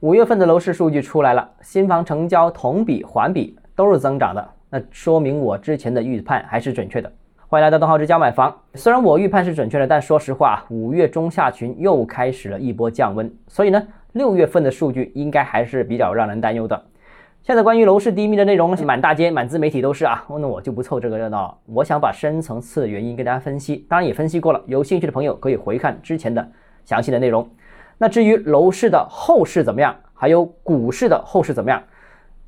五月份的楼市数据出来了，新房成交同比、环比都是增长的，那说明我之前的预判还是准确的。欢迎来到东浩之家买房。虽然我预判是准确的，但说实话，五月中下旬又开始了一波降温，所以呢，六月份的数据应该还是比较让人担忧的。现在关于楼市低迷的内容，满大街、满自媒体都是啊，那我就不凑这个热闹了。我想把深层次的原因跟大家分析，当然也分析过了，有兴趣的朋友可以回看之前的详细的内容。那至于楼市的后市怎么样，还有股市的后市怎么样，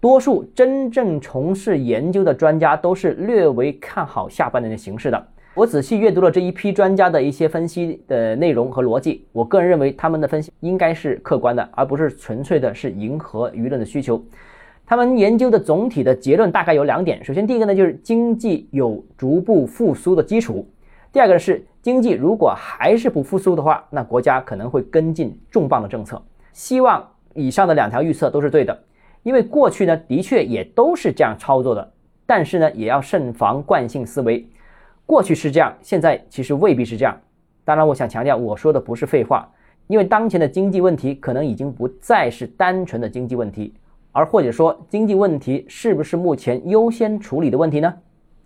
多数真正从事研究的专家都是略微看好下半年的形势的。我仔细阅读了这一批专家的一些分析的内容和逻辑，我个人认为他们的分析应该是客观的，而不是纯粹的是迎合舆论的需求。他们研究的总体的结论大概有两点：首先，第一个呢就是经济有逐步复苏的基础；第二个是。经济如果还是不复苏的话，那国家可能会跟进重磅的政策。希望以上的两条预测都是对的，因为过去呢的确也都是这样操作的。但是呢，也要慎防惯性思维。过去是这样，现在其实未必是这样。当然，我想强调，我说的不是废话，因为当前的经济问题可能已经不再是单纯的经济问题，而或者说经济问题是不是目前优先处理的问题呢？